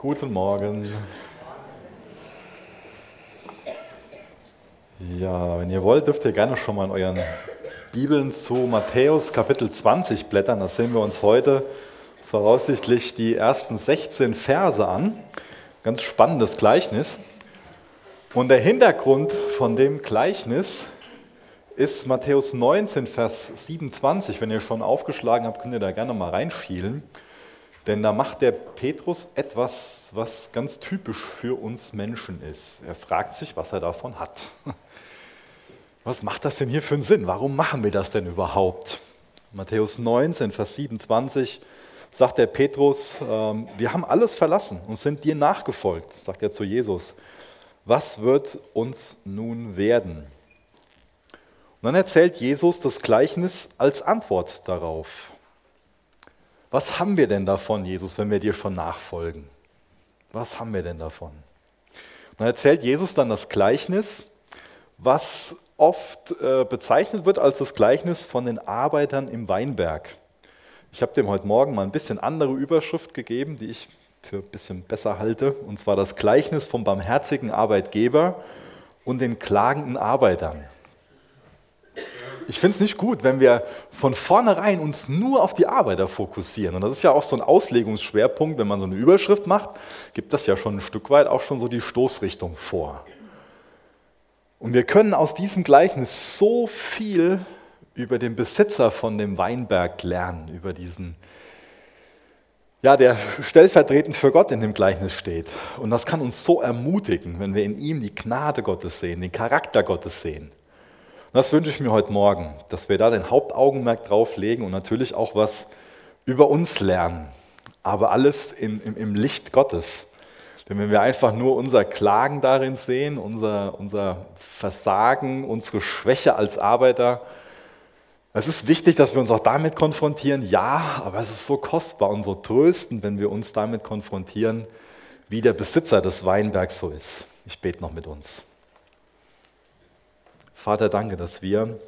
Guten Morgen. Ja, wenn ihr wollt, dürft ihr gerne schon mal in euren Bibeln zu Matthäus Kapitel 20 blättern. Da sehen wir uns heute voraussichtlich die ersten 16 Verse an. Ganz spannendes Gleichnis. Und der Hintergrund von dem Gleichnis ist Matthäus 19, Vers 27. Wenn ihr schon aufgeschlagen habt, könnt ihr da gerne mal reinschielen. Denn da macht der Petrus etwas, was ganz typisch für uns Menschen ist. Er fragt sich, was er davon hat. Was macht das denn hier für einen Sinn? Warum machen wir das denn überhaupt? Matthäus 19, Vers 27 sagt der Petrus, ähm, wir haben alles verlassen und sind dir nachgefolgt, sagt er zu Jesus. Was wird uns nun werden? Und dann erzählt Jesus das Gleichnis als Antwort darauf. Was haben wir denn davon, Jesus, wenn wir dir schon nachfolgen? Was haben wir denn davon? Und dann erzählt Jesus dann das Gleichnis, was oft äh, bezeichnet wird als das Gleichnis von den Arbeitern im Weinberg. Ich habe dem heute Morgen mal ein bisschen andere Überschrift gegeben, die ich für ein bisschen besser halte, und zwar das Gleichnis vom barmherzigen Arbeitgeber und den klagenden Arbeitern. Ich finde es nicht gut, wenn wir von vornherein uns nur auf die Arbeiter fokussieren. Und das ist ja auch so ein Auslegungsschwerpunkt, wenn man so eine Überschrift macht, gibt das ja schon ein Stück weit auch schon so die Stoßrichtung vor. Und wir können aus diesem Gleichnis so viel über den Besitzer von dem Weinberg lernen, über diesen, ja, der stellvertretend für Gott in dem Gleichnis steht. Und das kann uns so ermutigen, wenn wir in ihm die Gnade Gottes sehen, den Charakter Gottes sehen. Und das wünsche ich mir heute Morgen, dass wir da den Hauptaugenmerk drauf legen und natürlich auch was über uns lernen. Aber alles in, im, im Licht Gottes. Denn wenn wir einfach nur unser Klagen darin sehen, unser, unser Versagen, unsere Schwäche als Arbeiter, es ist wichtig, dass wir uns auch damit konfrontieren, ja, aber es ist so kostbar und so tröstend, wenn wir uns damit konfrontieren, wie der Besitzer des Weinbergs so ist. Ich bete noch mit uns. Vater, danke, dass wir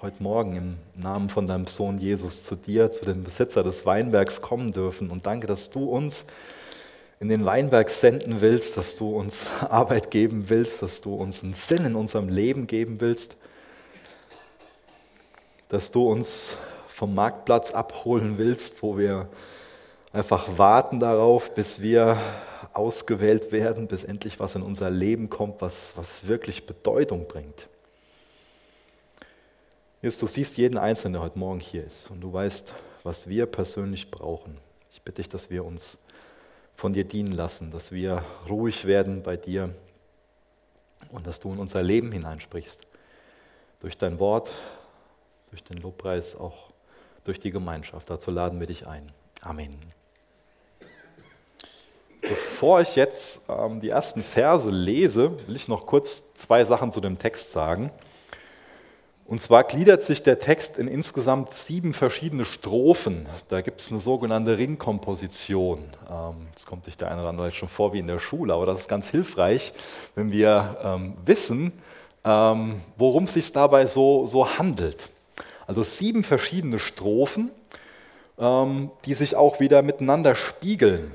heute Morgen im Namen von deinem Sohn Jesus zu dir, zu dem Besitzer des Weinbergs kommen dürfen. Und danke, dass du uns in den Weinberg senden willst, dass du uns Arbeit geben willst, dass du uns einen Sinn in unserem Leben geben willst, dass du uns vom Marktplatz abholen willst, wo wir einfach warten darauf, bis wir ausgewählt werden, bis endlich was in unser Leben kommt, was, was wirklich Bedeutung bringt. Jesus, du siehst jeden Einzelnen, der heute Morgen hier ist und du weißt, was wir persönlich brauchen. Ich bitte dich, dass wir uns von dir dienen lassen, dass wir ruhig werden bei dir und dass du in unser Leben hineinsprichst. Durch dein Wort, durch den Lobpreis, auch durch die Gemeinschaft. Dazu laden wir dich ein. Amen. Bevor ich jetzt ähm, die ersten Verse lese, will ich noch kurz zwei Sachen zu dem Text sagen. Und zwar gliedert sich der Text in insgesamt sieben verschiedene Strophen. Da gibt es eine sogenannte Ringkomposition. Ähm, das kommt sich der eine oder andere schon vor wie in der Schule, aber das ist ganz hilfreich, wenn wir ähm, wissen, ähm, worum es sich dabei so, so handelt. Also sieben verschiedene Strophen, die sich auch wieder miteinander spiegeln.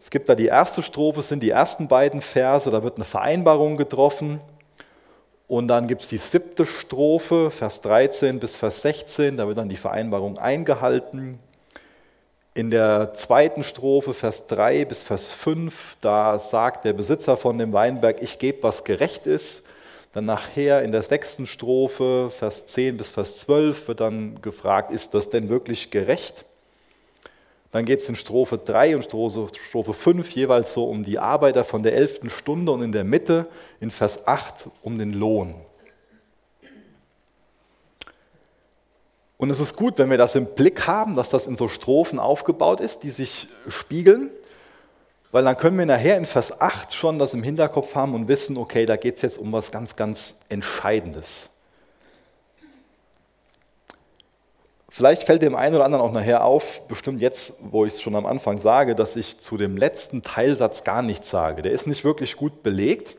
Es gibt da die erste Strophe, sind die ersten beiden Verse, da wird eine Vereinbarung getroffen. Und dann gibt es die siebte Strophe, Vers 13 bis Vers 16, da wird dann die Vereinbarung eingehalten. In der zweiten Strophe, Vers 3 bis Vers 5, da sagt der Besitzer von dem Weinberg, ich gebe, was gerecht ist. Dann nachher in der sechsten Strophe, Vers 10 bis Vers 12, wird dann gefragt, ist das denn wirklich gerecht? Dann geht es in Strophe 3 und Strophe 5 jeweils so um die Arbeiter von der elften Stunde und in der Mitte in Vers 8 um den Lohn. Und es ist gut, wenn wir das im Blick haben, dass das in so Strophen aufgebaut ist, die sich spiegeln, weil dann können wir nachher in Vers 8 schon das im Hinterkopf haben und wissen, okay, da geht es jetzt um was ganz, ganz Entscheidendes. Vielleicht fällt dem einen oder anderen auch nachher auf, bestimmt jetzt, wo ich es schon am Anfang sage, dass ich zu dem letzten Teilsatz gar nichts sage. Der ist nicht wirklich gut belegt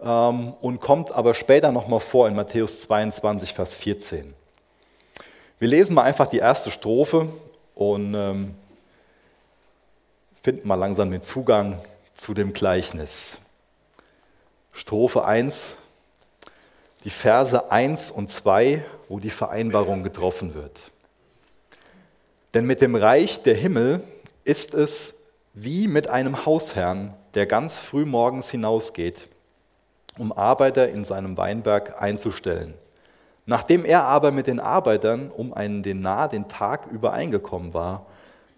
ähm, und kommt aber später nochmal vor in Matthäus 22, Vers 14. Wir lesen mal einfach die erste Strophe und ähm, finden mal langsam den Zugang zu dem Gleichnis. Strophe 1, die Verse 1 und 2, wo die Vereinbarung getroffen wird. Denn mit dem Reich der Himmel ist es wie mit einem Hausherrn, der ganz früh morgens hinausgeht, um Arbeiter in seinem Weinberg einzustellen. Nachdem er aber mit den Arbeitern um einen Denar den Tag übereingekommen war,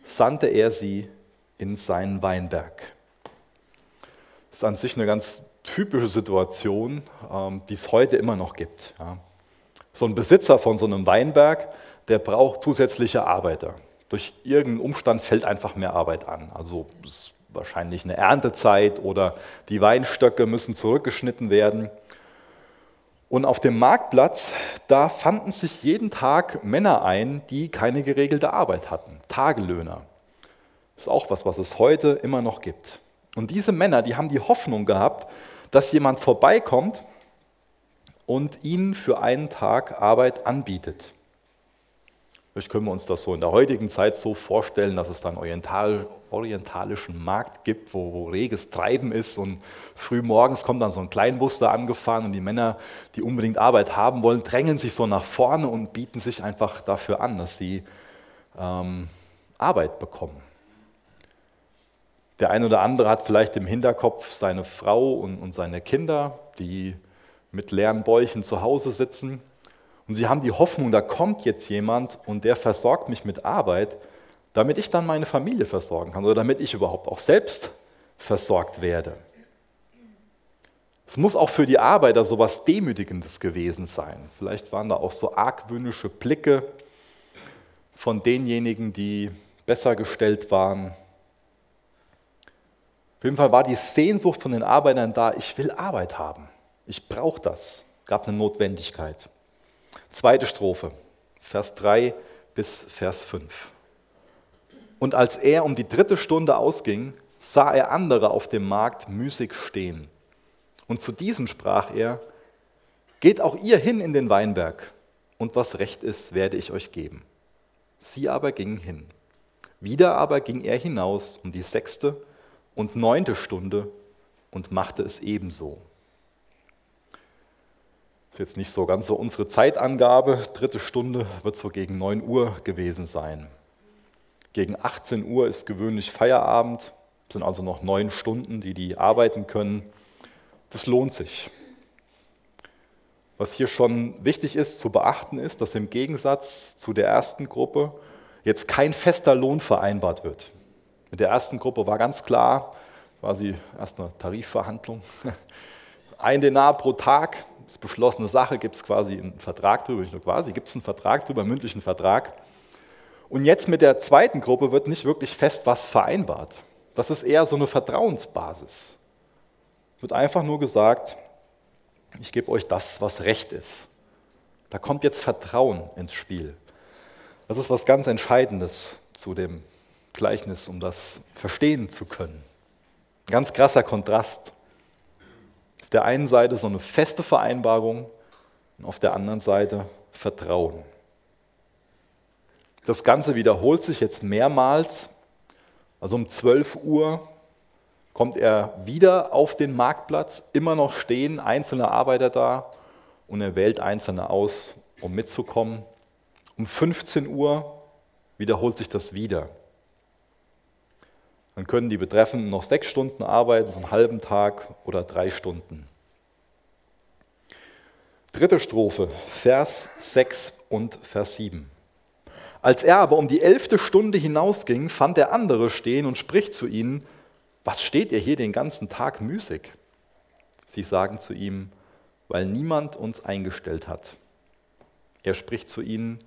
sandte er sie in seinen Weinberg. Das ist an sich eine ganz typische Situation, ähm, die es heute immer noch gibt. So ein Besitzer von so einem Weinberg, der braucht zusätzliche Arbeiter. Durch irgendeinen Umstand fällt einfach mehr Arbeit an. Also ist wahrscheinlich eine Erntezeit oder die Weinstöcke müssen zurückgeschnitten werden. Und auf dem Marktplatz, da fanden sich jeden Tag Männer ein, die keine geregelte Arbeit hatten, Tagelöhner. Ist auch was, was es heute immer noch gibt. Und diese Männer, die haben die Hoffnung gehabt, dass jemand vorbeikommt und ihnen für einen Tag Arbeit anbietet. Vielleicht können wir uns das so in der heutigen Zeit so vorstellen, dass es dann oriental, orientalischen Markt gibt, wo, wo, reges Treiben ist und früh morgens kommt dann so ein Kleinbus da angefahren und die Männer, die unbedingt Arbeit haben wollen, drängen sich so nach vorne und bieten sich einfach dafür an, dass sie ähm, Arbeit bekommen. Der eine oder andere hat vielleicht im Hinterkopf seine Frau und, und seine Kinder, die mit leeren Bäuchen zu Hause sitzen und sie haben die Hoffnung, da kommt jetzt jemand und der versorgt mich mit Arbeit, damit ich dann meine Familie versorgen kann oder damit ich überhaupt auch selbst versorgt werde. Es muss auch für die Arbeiter so etwas Demütigendes gewesen sein. Vielleicht waren da auch so argwöhnische Blicke von denjenigen, die besser gestellt waren. Auf jeden Fall war die Sehnsucht von den Arbeitern da, ich will Arbeit haben. Ich brauche das. Es gab eine Notwendigkeit. Zweite Strophe, Vers 3 bis Vers 5. Und als er um die dritte Stunde ausging, sah er andere auf dem Markt müßig stehen. Und zu diesen sprach er, Geht auch ihr hin in den Weinberg, und was recht ist, werde ich euch geben. Sie aber gingen hin. Wieder aber ging er hinaus um die sechste und neunte Stunde und machte es ebenso. Ist jetzt nicht so ganz so unsere Zeitangabe. Dritte Stunde wird so gegen 9 Uhr gewesen sein. Gegen 18 Uhr ist gewöhnlich Feierabend, sind also noch neun Stunden, die die arbeiten können. Das lohnt sich. Was hier schon wichtig ist zu beachten ist, dass im Gegensatz zu der ersten Gruppe jetzt kein fester Lohn vereinbart wird. Mit der ersten Gruppe war ganz klar, quasi erst eine Tarifverhandlung, ein Denar pro Tag, das ist beschlossene Sache, gibt es quasi einen Vertrag drüber, nicht nur quasi, gibt es einen Vertrag drüber, einen mündlichen Vertrag. Und jetzt mit der zweiten Gruppe wird nicht wirklich fest was vereinbart. Das ist eher so eine Vertrauensbasis. Wird einfach nur gesagt, ich gebe euch das, was recht ist. Da kommt jetzt Vertrauen ins Spiel. Das ist was ganz Entscheidendes zu dem Gleichnis, um das verstehen zu können. Ein ganz krasser Kontrast der einen Seite so eine feste Vereinbarung und auf der anderen Seite Vertrauen. Das Ganze wiederholt sich jetzt mehrmals. Also um 12 Uhr kommt er wieder auf den Marktplatz, immer noch stehen einzelne Arbeiter da und er wählt einzelne aus, um mitzukommen. Um 15 Uhr wiederholt sich das wieder. Dann können die Betreffenden noch sechs Stunden arbeiten, so einen halben Tag oder drei Stunden. Dritte Strophe, Vers 6 und Vers 7. Als er aber um die elfte Stunde hinausging, fand der andere stehen und spricht zu ihnen, was steht ihr hier den ganzen Tag müßig? Sie sagen zu ihm, weil niemand uns eingestellt hat. Er spricht zu ihnen,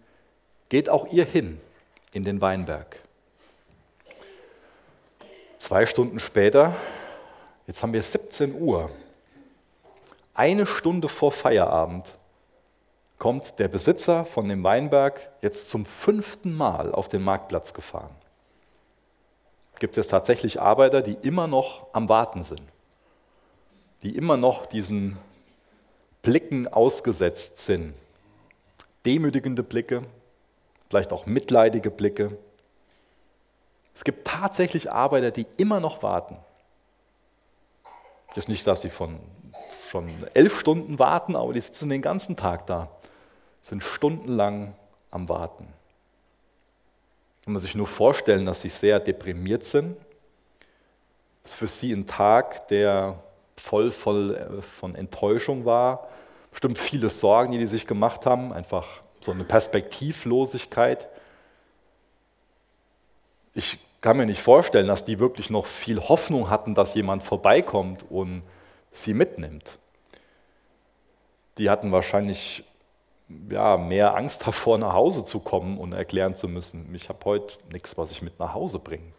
geht auch ihr hin in den Weinberg. Zwei Stunden später, jetzt haben wir 17 Uhr, eine Stunde vor Feierabend, kommt der Besitzer von dem Weinberg jetzt zum fünften Mal auf den Marktplatz gefahren. Gibt es tatsächlich Arbeiter, die immer noch am Warten sind, die immer noch diesen Blicken ausgesetzt sind. Demütigende Blicke, vielleicht auch mitleidige Blicke, Es gibt tatsächlich Arbeiter, die immer noch warten. Das ist nicht, dass sie von schon elf Stunden warten, aber die sitzen den ganzen Tag da, sind stundenlang am Warten. Kann man sich nur vorstellen, dass sie sehr deprimiert sind. Das ist für sie ein Tag, der voll, voll äh, von Enttäuschung war. Bestimmt viele Sorgen, die die sich gemacht haben, einfach so eine Perspektivlosigkeit. Ich kann mir nicht vorstellen, dass die wirklich noch viel Hoffnung hatten, dass jemand vorbeikommt und sie mitnimmt. Die hatten wahrscheinlich ja, mehr Angst davor, nach Hause zu kommen und erklären zu müssen, ich habe heute nichts, was ich mit nach Hause bringe.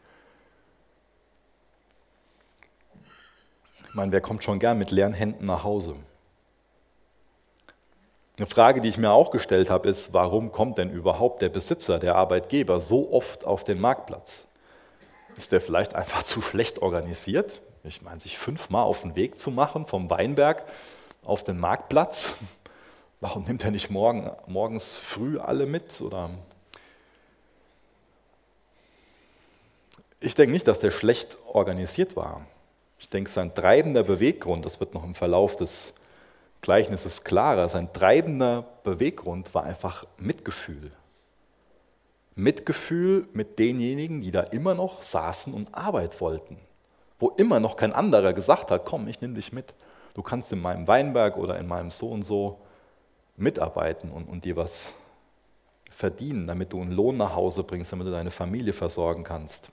Ich meine, wer kommt schon gern mit leeren Händen nach Hause? Eine Frage, die ich mir auch gestellt habe, ist, warum kommt denn überhaupt der Besitzer, der Arbeitgeber so oft auf den Marktplatz? Ist der vielleicht einfach zu schlecht organisiert? Ich meine, sich fünfmal auf den Weg zu machen vom Weinberg auf den Marktplatz, warum nimmt er nicht morgen, morgens früh alle mit? Oder ich denke nicht, dass der schlecht organisiert war. Ich denke, sein treibender Beweggrund, das wird noch im Verlauf des Gleichnisses klarer, sein treibender Beweggrund war einfach Mitgefühl. Mitgefühl mit denjenigen, die da immer noch saßen und Arbeit wollten. Wo immer noch kein anderer gesagt hat, komm, ich nehme dich mit. Du kannst in meinem Weinberg oder in meinem so und so mitarbeiten und, und dir was verdienen, damit du einen Lohn nach Hause bringst, damit du deine Familie versorgen kannst.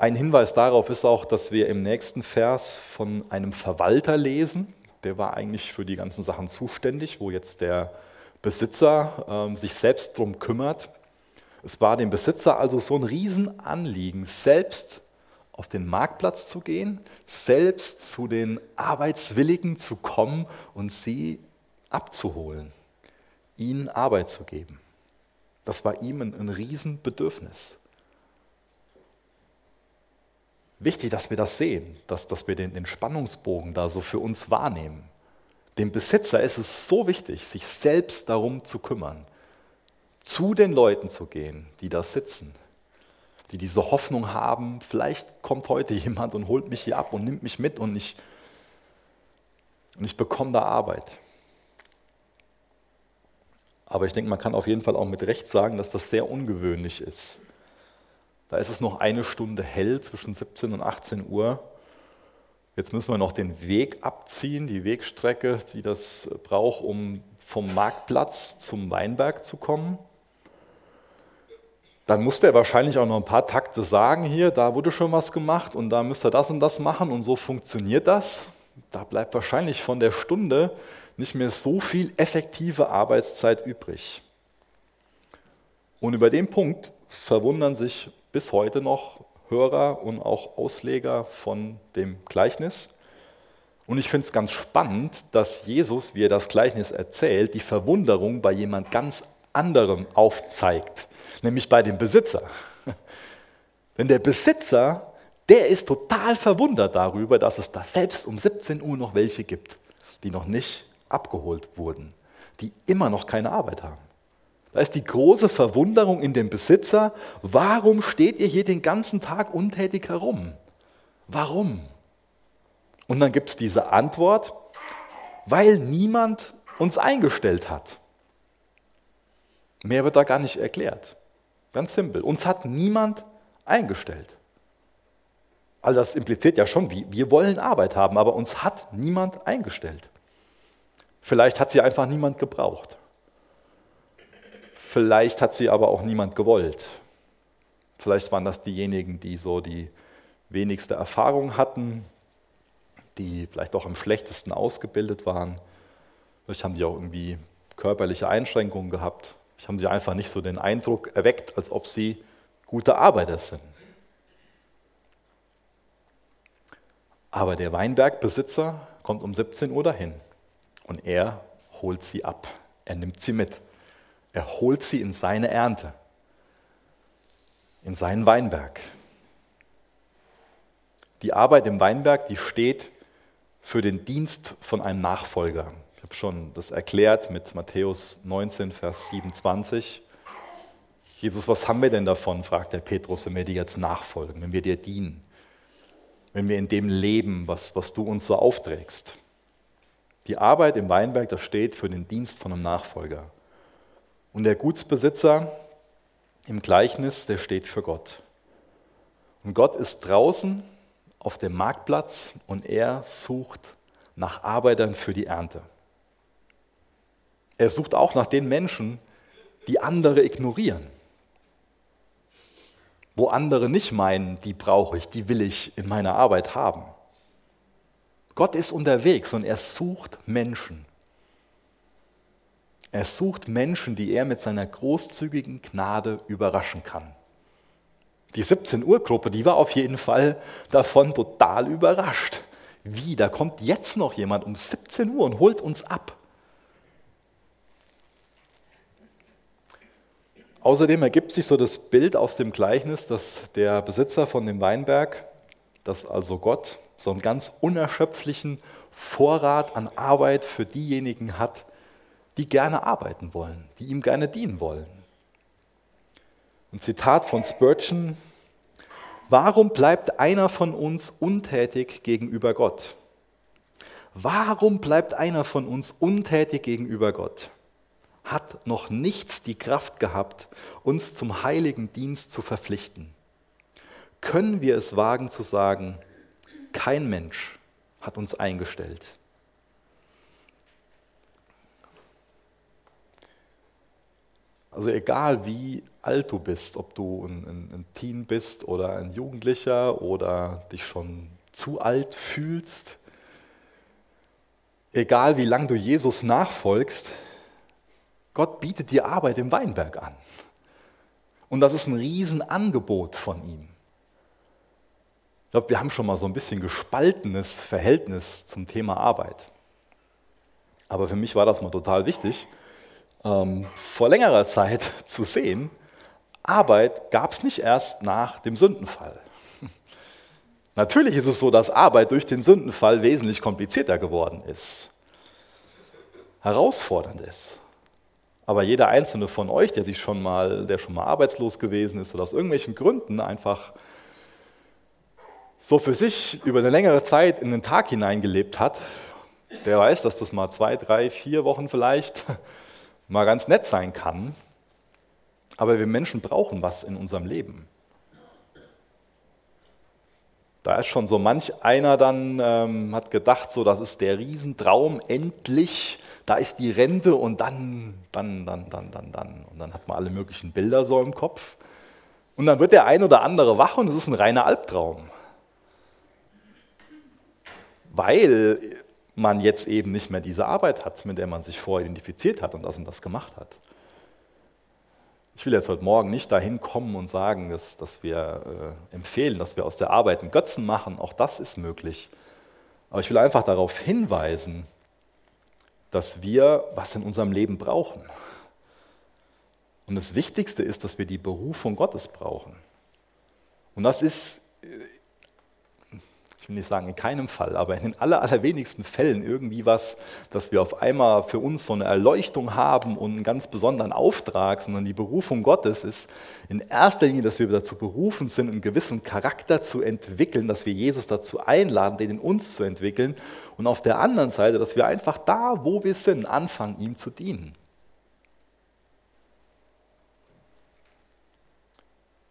Ein Hinweis darauf ist auch, dass wir im nächsten Vers von einem Verwalter lesen. Der war eigentlich für die ganzen Sachen zuständig, wo jetzt der Besitzer äh, sich selbst darum kümmert. Es war dem Besitzer also so ein Riesenanliegen, selbst auf den Marktplatz zu gehen, selbst zu den Arbeitswilligen zu kommen und sie abzuholen, ihnen Arbeit zu geben. Das war ihm ein, ein Riesenbedürfnis. Wichtig, dass wir das sehen, dass, dass wir den, den Spannungsbogen da so für uns wahrnehmen. Dem Besitzer ist es so wichtig, sich selbst darum zu kümmern, zu den Leuten zu gehen, die da sitzen, die diese Hoffnung haben, vielleicht kommt heute jemand und holt mich hier ab und nimmt mich mit und ich, und ich bekomme da Arbeit. Aber ich denke, man kann auf jeden Fall auch mit Recht sagen, dass das sehr ungewöhnlich ist, da ist es noch eine Stunde hell zwischen 17 und 18 Uhr. Jetzt müssen wir noch den Weg abziehen, die Wegstrecke, die das braucht, um vom Marktplatz zum Weinberg zu kommen. Dann musste er wahrscheinlich auch noch ein paar Takte sagen, hier, da wurde schon was gemacht und da müsst ihr das und das machen und so funktioniert das. Da bleibt wahrscheinlich von der Stunde nicht mehr so viel effektive Arbeitszeit übrig. Und über den Punkt verwundern sich bis heute noch Hörer und auch Ausleger von dem Gleichnis. Und ich finde es ganz spannend, dass Jesus, wie er das Gleichnis erzählt, die Verwunderung bei jemand ganz anderem aufzeigt, nämlich bei dem Besitzer. Denn der Besitzer, der ist total verwundert darüber, dass es da selbst um 17 Uhr noch welche gibt, die noch nicht abgeholt wurden, die immer noch keine Arbeit haben. Da ist die große Verwunderung in dem Besitzer, warum steht ihr hier den ganzen Tag untätig herum? Warum? Und dann gibt es diese Antwort, weil niemand uns eingestellt hat. Mehr wird da gar nicht erklärt. Ganz simpel. Uns hat niemand eingestellt. All das impliziert ja schon, wir wollen Arbeit haben, aber uns hat niemand eingestellt. Vielleicht hat sie einfach niemand gebraucht. Vielleicht hat sie aber auch niemand gewollt. Vielleicht waren das diejenigen, die so die wenigste Erfahrung hatten, die vielleicht auch am schlechtesten ausgebildet waren. Vielleicht haben die auch irgendwie körperliche Einschränkungen gehabt. Vielleicht haben sie einfach nicht so den Eindruck erweckt, als ob sie gute Arbeiter sind. Aber der Weinbergbesitzer kommt um 17 Uhr dahin und er holt sie ab. Er nimmt sie mit. Er holt sie in seine Ernte, in seinen Weinberg. Die Arbeit im Weinberg, die steht für den Dienst von einem Nachfolger. Ich habe schon das erklärt mit Matthäus 19, Vers 27. Jesus, was haben wir denn davon, fragt der Petrus, wenn wir dir jetzt nachfolgen, wenn wir dir dienen, wenn wir in dem leben, was, was du uns so aufträgst. Die Arbeit im Weinberg, das steht für den Dienst von einem Nachfolger. Und der Gutsbesitzer im Gleichnis, der steht für Gott. Und Gott ist draußen auf dem Marktplatz und er sucht nach Arbeitern für die Ernte. Er sucht auch nach den Menschen, die andere ignorieren. Wo andere nicht meinen, die brauche ich, die will ich in meiner Arbeit haben. Gott ist unterwegs und er sucht Menschen. Er sucht Menschen, die er mit seiner großzügigen Gnade überraschen kann. Die 17 Uhr Gruppe, die war auf jeden Fall davon total überrascht. Wie, da kommt jetzt noch jemand um 17 Uhr und holt uns ab. Außerdem ergibt sich so das Bild aus dem Gleichnis, dass der Besitzer von dem Weinberg, dass also Gott so einen ganz unerschöpflichen Vorrat an Arbeit für diejenigen hat, die gerne arbeiten wollen, die ihm gerne dienen wollen. Ein Zitat von Spurgeon, warum bleibt einer von uns untätig gegenüber Gott? Warum bleibt einer von uns untätig gegenüber Gott? Hat noch nichts die Kraft gehabt, uns zum heiligen Dienst zu verpflichten? Können wir es wagen zu sagen, kein Mensch hat uns eingestellt? Also egal wie alt du bist, ob du ein, ein, ein Teen bist oder ein Jugendlicher oder dich schon zu alt fühlst, egal wie lange du Jesus nachfolgst, Gott bietet dir Arbeit im Weinberg an. Und das ist ein Riesenangebot von ihm. Ich glaube, wir haben schon mal so ein bisschen gespaltenes Verhältnis zum Thema Arbeit. Aber für mich war das mal total wichtig, ähm, vor längerer Zeit zu sehen, Arbeit gab es nicht erst nach dem Sündenfall. Natürlich ist es so, dass Arbeit durch den Sündenfall wesentlich komplizierter geworden ist, herausfordernd ist. Aber jeder einzelne von euch, der sich schon mal, der schon mal arbeitslos gewesen ist oder aus irgendwelchen Gründen einfach so für sich über eine längere Zeit in den Tag hineingelebt hat, der weiß, dass das mal zwei, drei, vier Wochen vielleicht mal ganz nett sein kann, aber wir Menschen brauchen was in unserem Leben. Da ist schon so manch einer dann, ähm, hat gedacht, so das ist der Riesentraum, endlich, da ist die Rente und dann, dann, dann, dann, dann, dann. Und dann hat man alle möglichen Bilder so im Kopf. Und dann wird der ein oder andere wach und es ist ein reiner Albtraum. Weil man jetzt eben nicht mehr diese Arbeit hat, mit der man sich vorher identifiziert hat und das und das gemacht hat. Ich will jetzt heute Morgen nicht dahin kommen und sagen, dass, dass wir äh, empfehlen, dass wir aus der Arbeit einen Götzen machen. Auch das ist möglich. Aber ich will einfach darauf hinweisen, dass wir was in unserem Leben brauchen. Und das Wichtigste ist, dass wir die Berufung Gottes brauchen. Und das ist will nicht sagen in keinem Fall, aber in den aller, allerwenigsten Fällen irgendwie was, dass wir auf einmal für uns so eine Erleuchtung haben und einen ganz besonderen Auftrag, sondern die Berufung Gottes ist in erster Linie, dass wir dazu berufen sind, einen gewissen Charakter zu entwickeln, dass wir Jesus dazu einladen, den in uns zu entwickeln und auf der anderen Seite, dass wir einfach da, wo wir sind, anfangen, ihm zu dienen.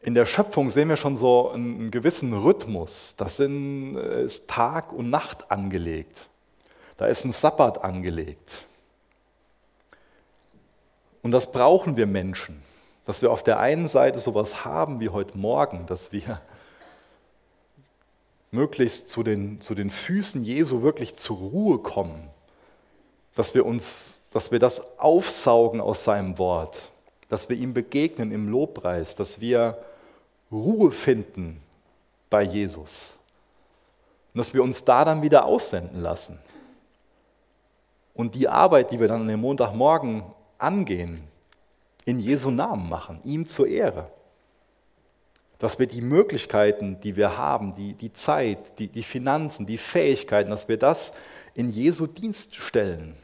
In der Schöpfung sehen wir schon so einen gewissen Rhythmus. Das sind, äh, ist Tag und Nacht angelegt. Da ist ein Sabbat angelegt. Und das brauchen wir Menschen, dass wir auf der einen Seite sowas haben wie heute Morgen, dass wir möglichst zu den, zu den Füßen Jesu wirklich zur Ruhe kommen, dass wir uns, dass wir das aufsaugen aus seinem Wort, dass wir ihm begegnen im Lobpreis, dass wir Ruhe finden bei Jesus. Und dass wir uns da dann wieder aussenden lassen. Und die Arbeit, die wir dann an dem Montagmorgen angehen, in Jesu Namen machen, ihm zur Ehre. Dass wir die Möglichkeiten, die wir haben, die, die Zeit, die, die Finanzen, die Fähigkeiten, dass wir das in Jesu Dienst stellen.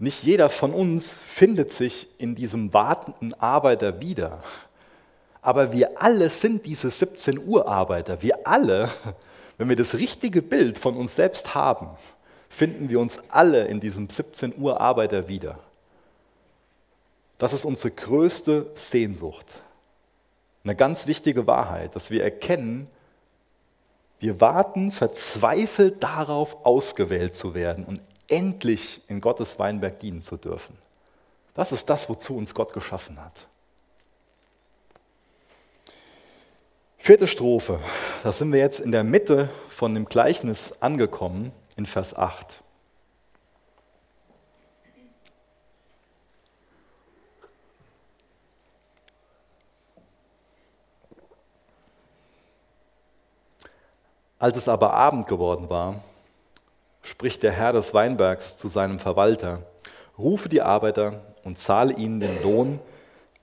Nicht jeder von uns findet sich in diesem wartenden Arbeiter wieder. Aber wir alle sind diese 17 Uhr Arbeiter. Wir alle, wenn wir das richtige Bild von uns selbst haben, finden wir uns alle in diesem 17 Uhr Arbeiter wieder. Das ist unsere größte Sehnsucht. Eine ganz wichtige Wahrheit, dass wir erkennen, wir warten verzweifelt darauf, ausgewählt zu werden und endlich in Gottes Weinberg dienen zu dürfen. Das ist das, wozu uns Gott geschaffen hat. Vierte Strophe, da sind wir jetzt in der Mitte von dem Gleichnis angekommen, in Vers 8. Als es aber Abend geworden war, spricht der Herr des Weinbergs zu seinem Verwalter, rufe die Arbeiter und zahle ihnen den Lohn,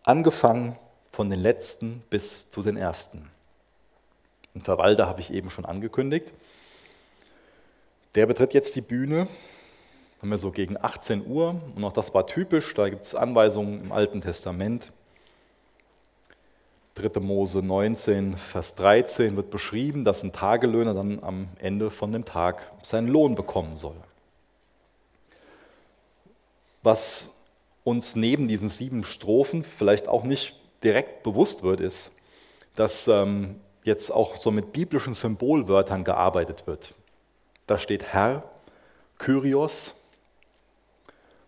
angefangen von den letzten bis zu den ersten. Den Verwalter habe ich eben schon angekündigt. Der betritt jetzt die Bühne, haben wir so gegen 18 Uhr, und auch das war typisch, da gibt es Anweisungen im Alten Testament. 3. Mose 19, Vers 13 wird beschrieben, dass ein Tagelöhner dann am Ende von dem Tag seinen Lohn bekommen soll. Was uns neben diesen sieben Strophen vielleicht auch nicht direkt bewusst wird, ist, dass ähm, jetzt auch so mit biblischen Symbolwörtern gearbeitet wird. Da steht Herr, Kyrios,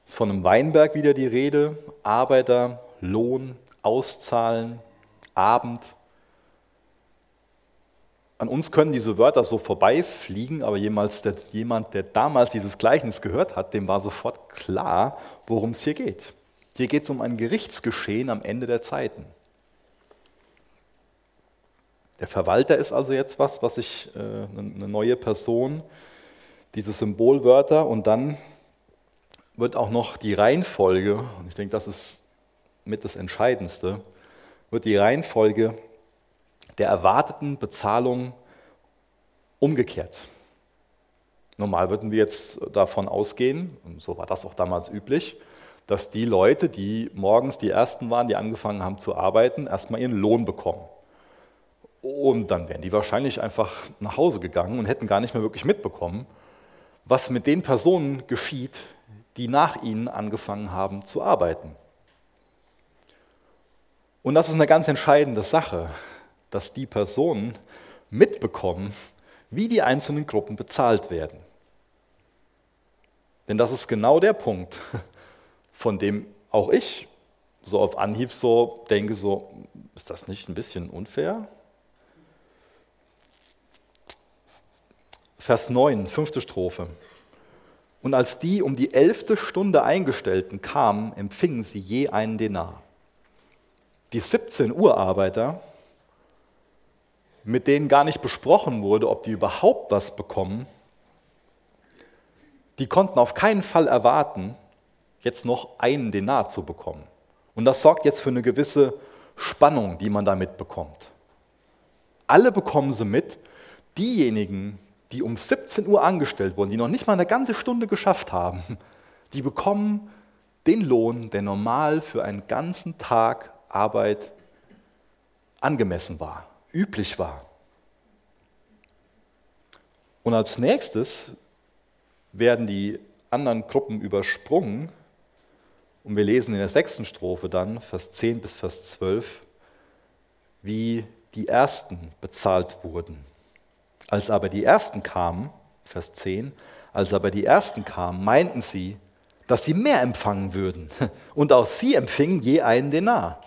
ist von einem Weinberg wieder die Rede, Arbeiter, Lohn, Auszahlen, Abend. An uns können diese Wörter so vorbeifliegen, aber jemals der, jemand, der damals dieses Gleichnis gehört hat, dem war sofort klar, worum es hier geht. Hier geht es um ein Gerichtsgeschehen am Ende der Zeiten. Der Verwalter ist also jetzt was, was ich, äh, eine neue Person, diese Symbolwörter und dann wird auch noch die Reihenfolge, und ich denke, das ist mit das Entscheidendste, wird die Reihenfolge der erwarteten Bezahlung umgekehrt. Normal würden wir jetzt davon ausgehen, und so war das auch damals üblich, dass die Leute, die morgens die Ersten waren, die angefangen haben zu arbeiten, erstmal ihren Lohn bekommen. Und dann wären die wahrscheinlich einfach nach Hause gegangen und hätten gar nicht mehr wirklich mitbekommen, was mit den Personen geschieht, die nach ihnen angefangen haben zu arbeiten. Und das ist eine ganz entscheidende Sache, dass die Personen mitbekommen, wie die einzelnen Gruppen bezahlt werden. Denn das ist genau der Punkt, von dem auch ich so auf Anhieb so denke, so, ist das nicht ein bisschen unfair? Vers 9, fünfte Strophe. Und als die um die elfte Stunde Eingestellten kamen, empfingen sie je einen Denar. Die 17 Uhr Arbeiter, mit denen gar nicht besprochen wurde, ob die überhaupt was bekommen, die konnten auf keinen Fall erwarten, jetzt noch einen Denar zu bekommen. Und das sorgt jetzt für eine gewisse Spannung, die man damit bekommt. Alle bekommen sie mit. Diejenigen, die um 17 Uhr angestellt wurden, die noch nicht mal eine ganze Stunde geschafft haben, die bekommen den Lohn, der normal für einen ganzen Tag Arbeit angemessen war, üblich war. Und als nächstes werden die anderen Gruppen übersprungen und wir lesen in der sechsten Strophe dann, Vers 10 bis Vers 12, wie die Ersten bezahlt wurden. Als aber die Ersten kamen, Vers 10, als aber die Ersten kamen, meinten sie, dass sie mehr empfangen würden. Und auch sie empfingen je einen Denar.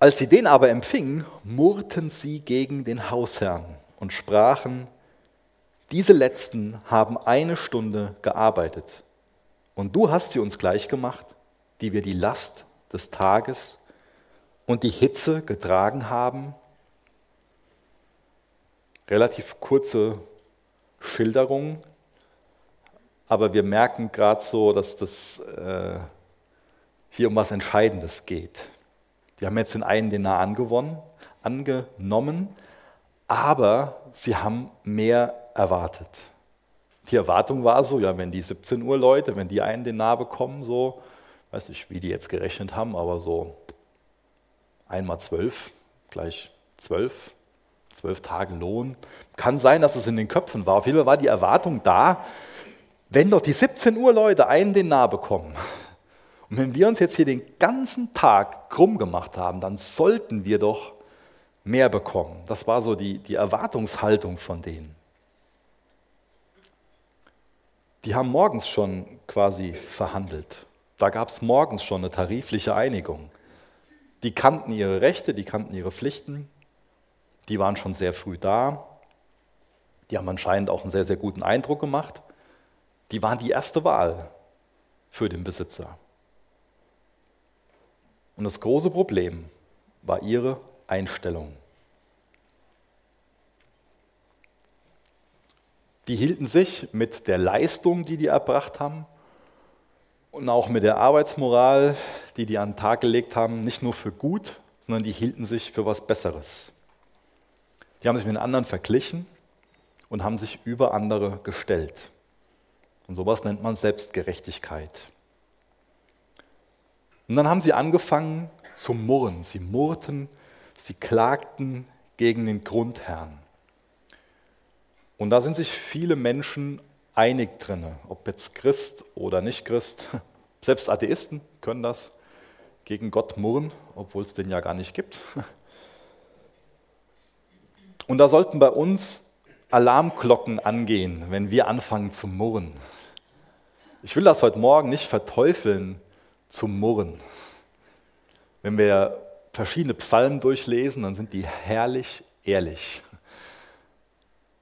Als sie den aber empfingen, murrten sie gegen den Hausherrn und sprachen, diese Letzten haben eine Stunde gearbeitet. Und du hast sie uns gleich gemacht, die wir die Last des Tages und die Hitze getragen haben relativ kurze Schilderung, aber wir merken gerade so, dass das äh, hier um was Entscheidendes geht. Die haben jetzt den einen Denar angewonnen, angenommen, aber sie haben mehr erwartet. Die Erwartung war so, ja, wenn die 17 Uhr Leute, wenn die einen den Nah bekommen, so, weiß nicht, wie die jetzt gerechnet haben, aber so einmal zwölf, gleich zwölf, zwölf Tage Lohn. Kann sein, dass es in den Köpfen war. Auf jeden Fall war die Erwartung da, wenn doch die 17 Uhr Leute einen den Nah bekommen, und wenn wir uns jetzt hier den ganzen Tag krumm gemacht haben, dann sollten wir doch mehr bekommen. Das war so die, die Erwartungshaltung von denen. Die haben morgens schon quasi verhandelt. Da gab es morgens schon eine tarifliche Einigung. Die kannten ihre Rechte, die kannten ihre Pflichten, die waren schon sehr früh da, die haben anscheinend auch einen sehr, sehr guten Eindruck gemacht. Die waren die erste Wahl für den Besitzer. Und das große Problem war ihre Einstellung. Die hielten sich mit der Leistung, die die erbracht haben, und auch mit der Arbeitsmoral, die die an den Tag gelegt haben, nicht nur für gut, sondern die hielten sich für was Besseres. Die haben sich mit anderen verglichen und haben sich über andere gestellt. Und sowas nennt man Selbstgerechtigkeit. Und dann haben sie angefangen zu murren. Sie murrten, sie klagten gegen den Grundherrn. Und da sind sich viele Menschen einig drin, ob jetzt Christ oder nicht Christ. Selbst Atheisten können das gegen Gott murren, obwohl es den ja gar nicht gibt. Und da sollten bei uns Alarmglocken angehen, wenn wir anfangen zu murren. Ich will das heute Morgen nicht verteufeln, zu murren. Wenn wir verschiedene Psalmen durchlesen, dann sind die herrlich ehrlich.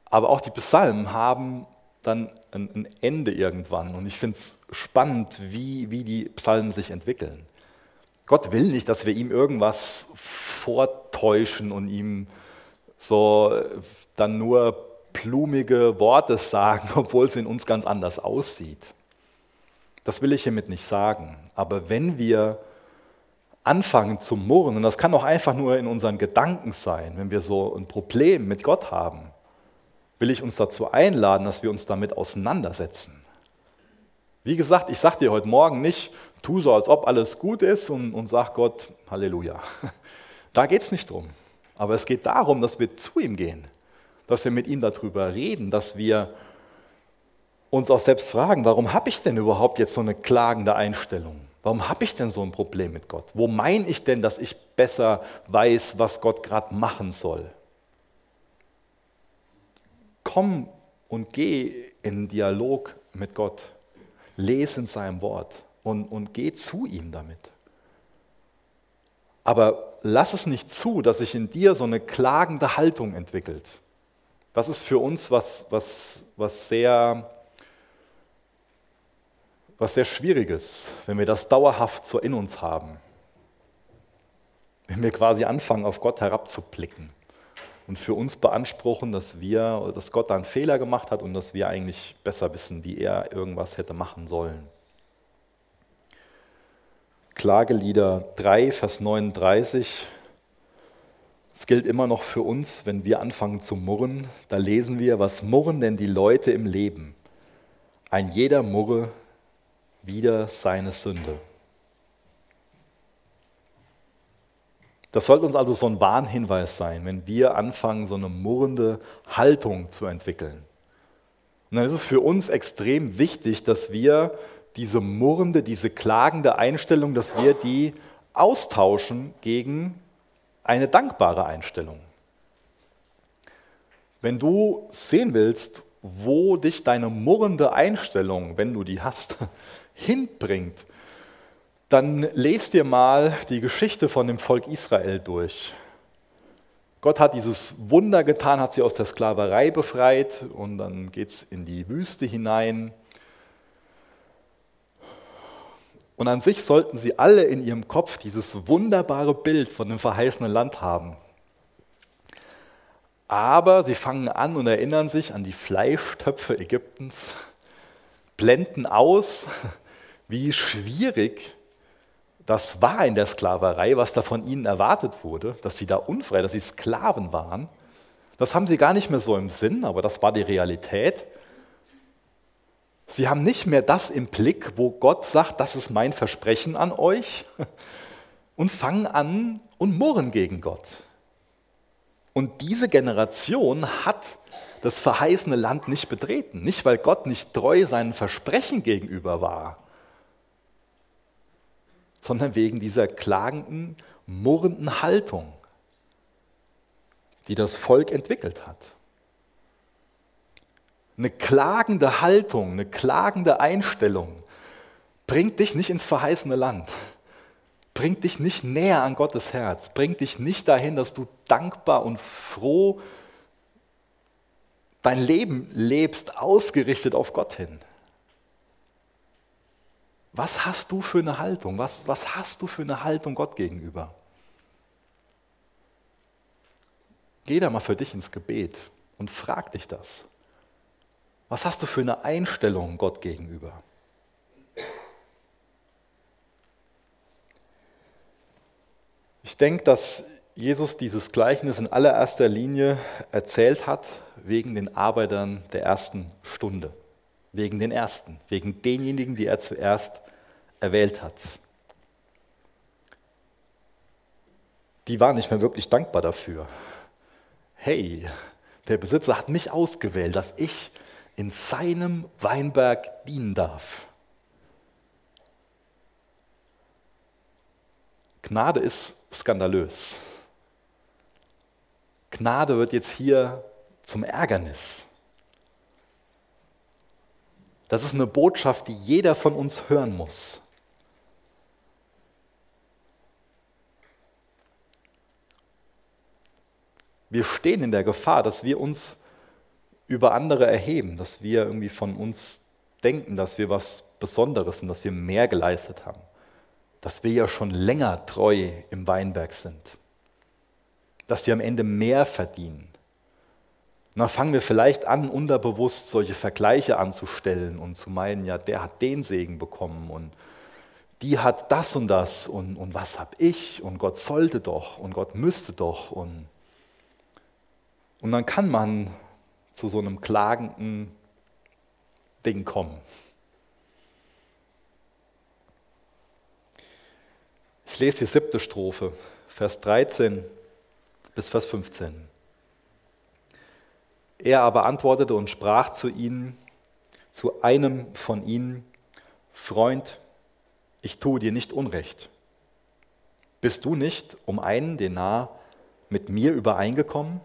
Aber auch die Psalmen haben dann ein, Ende irgendwann. Und ich finde es spannend, wie, wie die Psalmen sich entwickeln. Gott will nicht, dass wir ihm irgendwas vortäuschen und ihm so dann nur blumige Worte sagen, obwohl es in uns ganz anders aussieht. Das will ich hiermit nicht sagen. Aber wenn wir anfangen zu murren, und das kann auch einfach nur in unseren Gedanken sein, wenn wir so ein Problem mit Gott haben, will ich uns dazu einladen, dass wir uns damit auseinandersetzen. Wie gesagt, ich sage dir heute Morgen nicht, tu so, als ob alles gut ist und, und sag Gott, Halleluja. Da geht es nicht drum. Aber es geht darum, dass wir zu ihm gehen, dass wir mit ihm darüber reden, dass wir uns auch selbst fragen, warum habe ich denn überhaupt jetzt so eine klagende Einstellung? Warum habe ich denn so ein Problem mit Gott? Wo meine ich denn, dass ich besser weiß, was Gott gerade machen soll? Komm und geh in Dialog mit Gott. Lese in seinem Wort und, und geh zu ihm damit. Aber lass es nicht zu, dass sich in dir so eine klagende Haltung entwickelt. Das ist für uns was, was, was, sehr, was sehr Schwieriges, wenn wir das dauerhaft so in uns haben. Wenn wir quasi anfangen, auf Gott herabzublicken und für uns beanspruchen, dass wir, dass Gott da einen Fehler gemacht hat und dass wir eigentlich besser wissen, wie er irgendwas hätte machen sollen. Klagelieder 3, Vers 39. Es gilt immer noch für uns, wenn wir anfangen zu murren, da lesen wir, was murren denn die Leute im Leben? Ein jeder murre wieder seine Sünde. Das sollte uns also so ein Warnhinweis sein, wenn wir anfangen, so eine murrende Haltung zu entwickeln. Und dann ist es für uns extrem wichtig, dass wir diese murrende, diese klagende Einstellung, dass wir die austauschen gegen eine dankbare Einstellung. Wenn du sehen willst, wo dich deine murrende Einstellung, wenn du die hast, hinbringt, dann lest dir mal die Geschichte von dem Volk Israel durch. Gott hat dieses Wunder getan, hat sie aus der Sklaverei befreit und dann geht es in die Wüste hinein. Und an sich sollten sie alle in ihrem Kopf dieses wunderbare Bild von dem verheißenen Land haben. Aber sie fangen an und erinnern sich an die Fleischtöpfe Ägyptens, blenden aus, wie schwierig das war in der Sklaverei, was da von ihnen erwartet wurde, dass sie da unfrei, dass sie Sklaven waren. Das haben sie gar nicht mehr so im Sinn, aber das war die Realität. Sie haben nicht mehr das im Blick, wo Gott sagt, das ist mein Versprechen an euch, und fangen an und murren gegen Gott. Und diese Generation hat das verheißene Land nicht betreten. Nicht, weil Gott nicht treu seinen Versprechen gegenüber war, sondern wegen dieser klagenden, murrenden Haltung, die das Volk entwickelt hat. Eine klagende Haltung, eine klagende Einstellung bringt dich nicht ins verheißene Land, bringt dich nicht näher an Gottes Herz, bringt dich nicht dahin, dass du dankbar und froh dein Leben lebst, ausgerichtet auf Gott hin. Was hast du für eine Haltung? Was, was hast du für eine Haltung Gott gegenüber? Geh da mal für dich ins Gebet und frag dich das. Was hast du für eine Einstellung Gott gegenüber? Ich denke, dass Jesus dieses Gleichnis in allererster Linie erzählt hat wegen den Arbeitern der ersten Stunde, wegen den Ersten, wegen denjenigen, die er zuerst erwählt hat. Die waren nicht mehr wirklich dankbar dafür hey, der Besitzer hat mich ausgewählt, dass ich in seinem Weinberg dienen darf. Gnade ist skandalös. Gnade wird jetzt hier zum Ärgernis. Das ist eine Botschaft, die jeder von uns hören muss. Wir stehen in der Gefahr, dass wir uns über andere erheben, dass wir irgendwie von uns denken, dass wir was Besonderes sind, dass wir mehr geleistet haben, dass wir ja schon länger treu im Weinberg sind, dass wir am Ende mehr verdienen. Und dann fangen wir vielleicht an, unterbewusst solche Vergleiche anzustellen und zu meinen, ja, der hat den Segen bekommen und die hat das und das und, und was habe ich und Gott sollte doch und Gott müsste doch und und dann kann man zu so einem klagenden Ding kommen. Ich lese die siebte Strophe, Vers 13 bis Vers 15. Er aber antwortete und sprach zu ihnen, zu einem von ihnen, Freund, ich tue dir nicht Unrecht. Bist du nicht um einen Denar mit mir übereingekommen?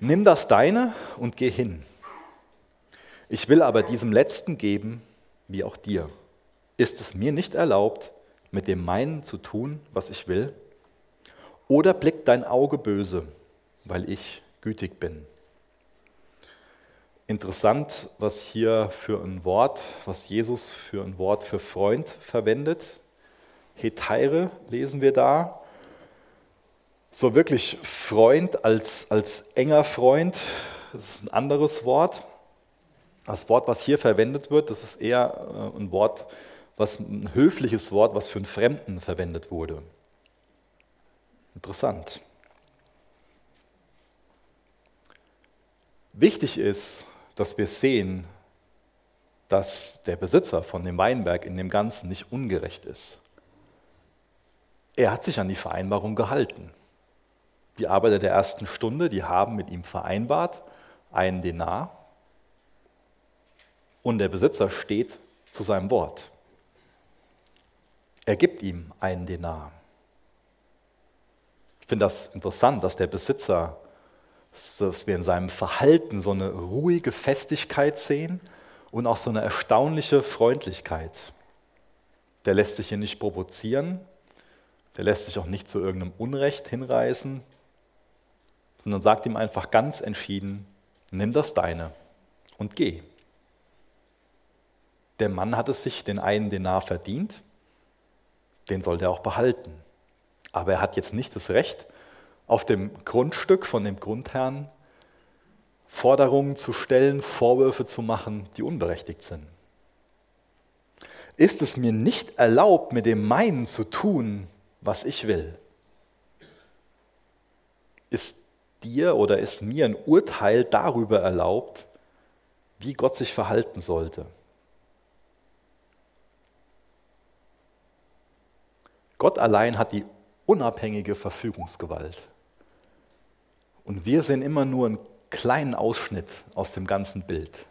Nimm das deine und geh hin. Ich will aber diesem Letzten geben, wie auch dir. Ist es mir nicht erlaubt, mit dem meinen zu tun, was ich will? Oder blickt dein Auge böse, weil ich gütig bin? Interessant, was hier für ein Wort, was Jesus für ein Wort für Freund verwendet. Heteire lesen wir da so wirklich Freund als, als enger Freund, das ist ein anderes Wort. Das Wort, was hier verwendet wird, das ist eher äh, ein Wort, was ein höfliches Wort, was für einen Fremden verwendet wurde. Interessant. Wichtig ist, dass wir sehen, dass der Besitzer von dem Weinberg in dem Ganzen nicht ungerecht ist. Er hat sich an die Vereinbarung gehalten. Die Arbeiter der ersten Stunde, die haben mit ihm vereinbart, einen Denar. Und der Besitzer steht zu seinem Wort. Er gibt ihm einen Denar. Ich finde das interessant, dass der Besitzer, dass wir in seinem Verhalten so eine ruhige Festigkeit sehen und auch so eine erstaunliche Freundlichkeit. Der lässt sich hier nicht provozieren, der lässt sich auch nicht zu irgendeinem Unrecht hinreißen, sondern sagt ihm einfach ganz entschieden, nimm das deine und geh. Der Mann hat es sich den einen Denar verdient, den sollte er auch behalten. Aber er hat jetzt nicht das Recht, auf dem Grundstück von dem Grundherrn Forderungen zu stellen, Vorwürfe zu machen, die unberechtigt sind. Ist es mir nicht erlaubt, mit dem meinen zu tun, was ich will? Ist dir oder ist mir ein Urteil darüber erlaubt, wie Gott sich verhalten sollte. Gott allein hat die unabhängige Verfügungsgewalt. Und wir sehen immer nur einen kleinen Ausschnitt aus dem ganzen Bild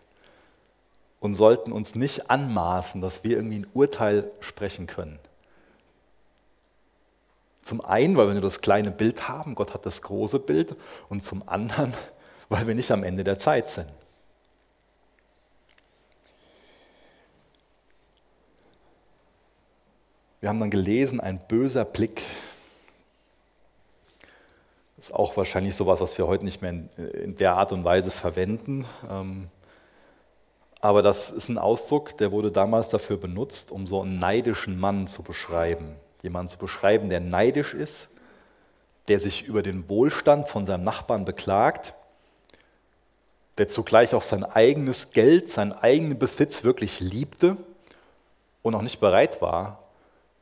und sollten uns nicht anmaßen, dass wir irgendwie ein Urteil sprechen können. Zum einen, weil wir nur das kleine Bild haben, Gott hat das große Bild, und zum anderen, weil wir nicht am Ende der Zeit sind. Wir haben dann gelesen, ein böser Blick. Ist auch wahrscheinlich sowas, was wir heute nicht mehr in, der Art und Weise verwenden. Ähm, aber das ist ein Ausdruck, der wurde damals dafür benutzt, um so einen neidischen Mann zu beschreiben. Jemanden zu beschreiben, der neidisch ist, der sich über den Wohlstand von seinem Nachbarn beklagt, der zugleich auch sein eigenes Geld, seinen eigenen Besitz wirklich liebte und auch nicht bereit war,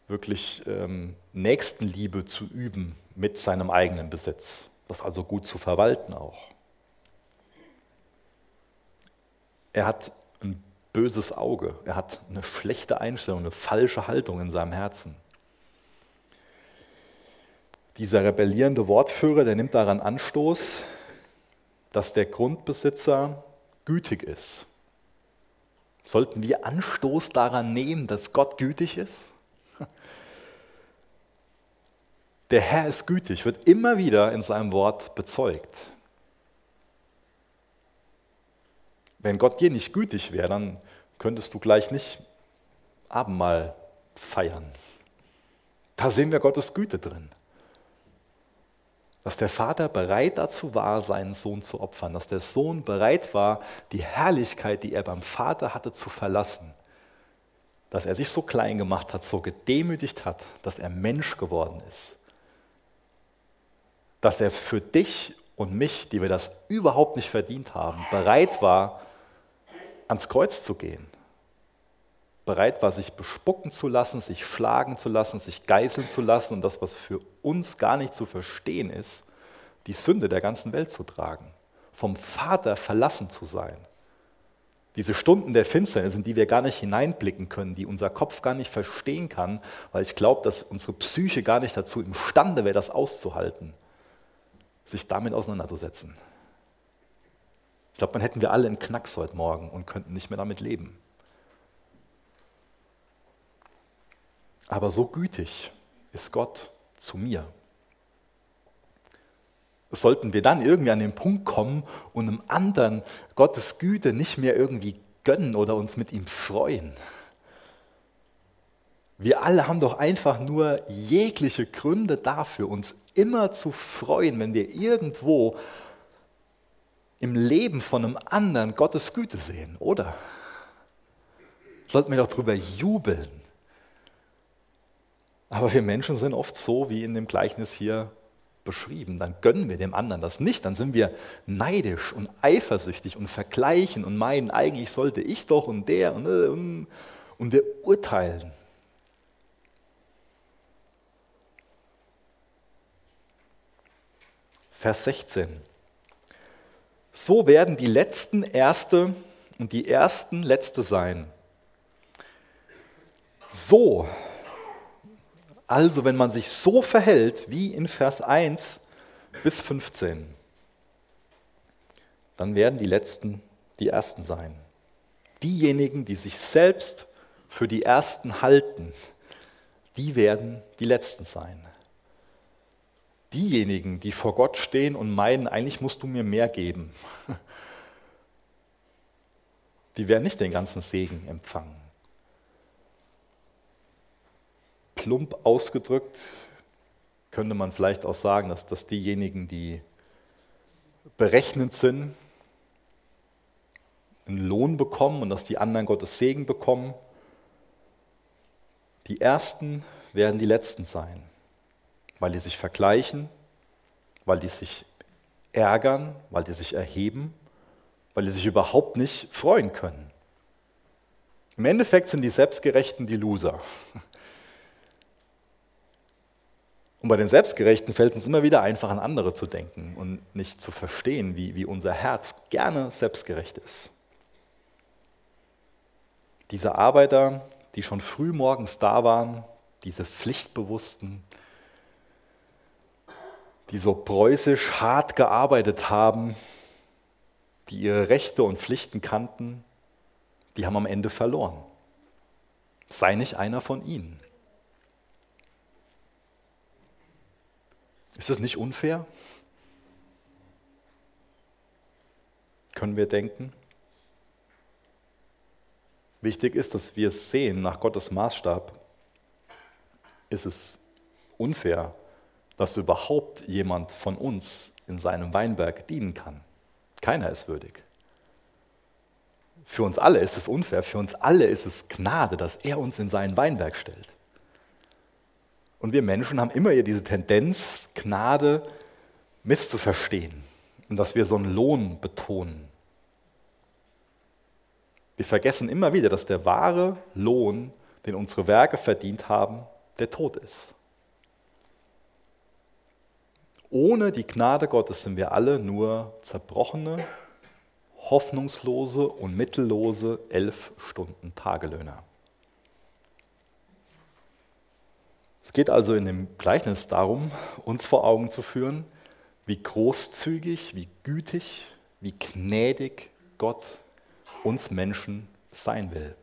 wirklich ähm, Nächstenliebe zu üben mit seinem eigenen Besitz, das also gut zu verwalten auch. Er hat ein böses Auge, er hat eine schlechte Einstellung, eine falsche Haltung in seinem Herzen. Dieser rebellierende Wortführer, der nimmt daran Anstoß, dass der Grundbesitzer gütig ist. Sollten wir Anstoß daran nehmen, dass Gott gütig ist? Der Herr ist gütig, wird immer wieder in seinem Wort bezeugt. Wenn Gott dir nicht gütig wäre, dann könntest du gleich nicht Abendmahl feiern. Da sehen wir Gottes Güte drin. Dass der Vater bereit dazu war, seinen Sohn zu opfern, dass der Sohn bereit war, die Herrlichkeit, die er beim Vater hatte, zu verlassen. Dass er sich so klein gemacht hat, so gedemütigt hat, dass er Mensch geworden ist. Dass er für dich und mich, die wir das überhaupt nicht verdient haben, bereit war, ans Kreuz zu gehen. Bereit war, sich bespucken zu lassen, sich schlagen zu lassen, sich geißeln zu lassen und das, was für uns gar nicht zu verstehen ist, die Sünde der ganzen Welt zu tragen, vom Vater verlassen zu sein. Diese Stunden der Finsternis, in die wir gar nicht hineinblicken können, die unser Kopf gar nicht verstehen kann, weil ich glaube, dass unsere Psyche gar nicht dazu imstande wäre, das auszuhalten, sich damit auseinanderzusetzen. Ich glaube, dann hätten wir alle einen Knacks heute Morgen und könnten nicht mehr damit leben. Aber so gütig ist Gott zu mir. Sollten wir dann irgendwie an den Punkt kommen und einem anderen Gottes Güte nicht mehr irgendwie gönnen oder uns mit ihm freuen? Wir alle haben doch einfach nur jegliche Gründe dafür, uns immer zu freuen, wenn wir irgendwo im Leben von einem anderen Gottes Güte sehen, oder? Sollten wir doch darüber jubeln. Aber wir Menschen sind oft so, wie in dem Gleichnis hier beschrieben. Dann gönnen wir dem anderen das nicht. Dann sind wir neidisch und eifersüchtig und vergleichen und meinen, eigentlich sollte ich doch und der und, und, und wir urteilen. Vers 16. So werden die letzten Erste und die Ersten Letzte sein. So, also wenn man sich so verhält wie in Vers 1 bis 15, dann werden die Letzten die Ersten sein. Diejenigen, die sich selbst für die Ersten halten, die werden die Letzten sein diejenigen, die vor Gott stehen und meinen, eigentlich musst du mir mehr geben, die werden nicht den ganzen Segen empfangen. Plump ausgedrückt könnte man vielleicht auch sagen, dass das diejenigen, die berechnet sind, einen Lohn bekommen und dass die anderen Gottes Segen bekommen. Die Ersten werden die Letzten sein weil die sich vergleichen, weil die sich ärgern, weil die sich erheben, weil die sich überhaupt nicht freuen können. Im Endeffekt sind die Selbstgerechten die Loser. Und bei den Selbstgerechten fällt es uns immer wieder einfach an andere zu denken und nicht zu verstehen, wie, wie unser Herz gerne selbstgerecht ist. Diese Arbeiter, die schon früh morgens da waren, diese Pflichtbewussten, die so preußisch hart gearbeitet haben, die ihre Rechte und Pflichten kannten, die haben am Ende verloren. Sei nicht einer von ihnen. Ist es nicht unfair? Können wir denken? Wichtig ist, dass wir es sehen nach Gottes Maßstab. Ist es unfair, dass überhaupt jemand von uns in seinem Weinberg dienen kann? Keiner ist würdig. Für uns alle ist es unfair, für uns alle ist es Gnade, dass er uns in seinen Weinberg stellt. Und wir Menschen haben immer diese Tendenz, Gnade misszuverstehen und dass wir so einen Lohn betonen. Wir vergessen immer wieder, dass der wahre Lohn, den unsere Werke verdient haben, der Tod ist. Ohne die Gnade Gottes sind wir alle nur zerbrochene, hoffnungslose und mittellose elf Stunden Tagelöhner. Es geht also in dem Gleichnis darum, uns vor Augen zu führen, wie großzügig, wie gütig, wie gnädig Gott uns Menschen sein will.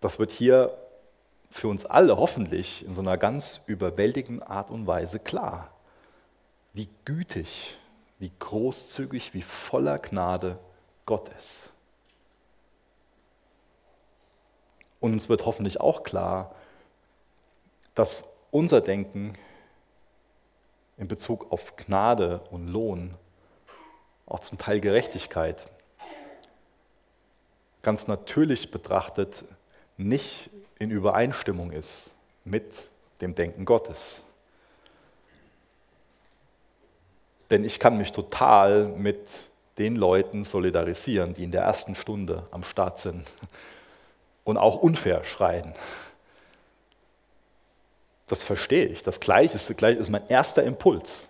Das wird hier für uns alle hoffentlich in so einer ganz überwältigenden Art und Weise klar, wie gütig, wie großzügig, wie voller Gnade Gott ist. Und uns wird hoffentlich auch klar, dass unser Denken in Bezug auf Gnade und Lohn, auch zum Teil Gerechtigkeit, ganz natürlich betrachtet nicht in Übereinstimmung ist mit dem Denken Gottes. Denn ich kann mich total mit den Leuten solidarisieren, die in der ersten Stunde am Start sind und auch unfair schreien. Das verstehe ich. Das Gleiche ist, gleich ist mein erster Impuls.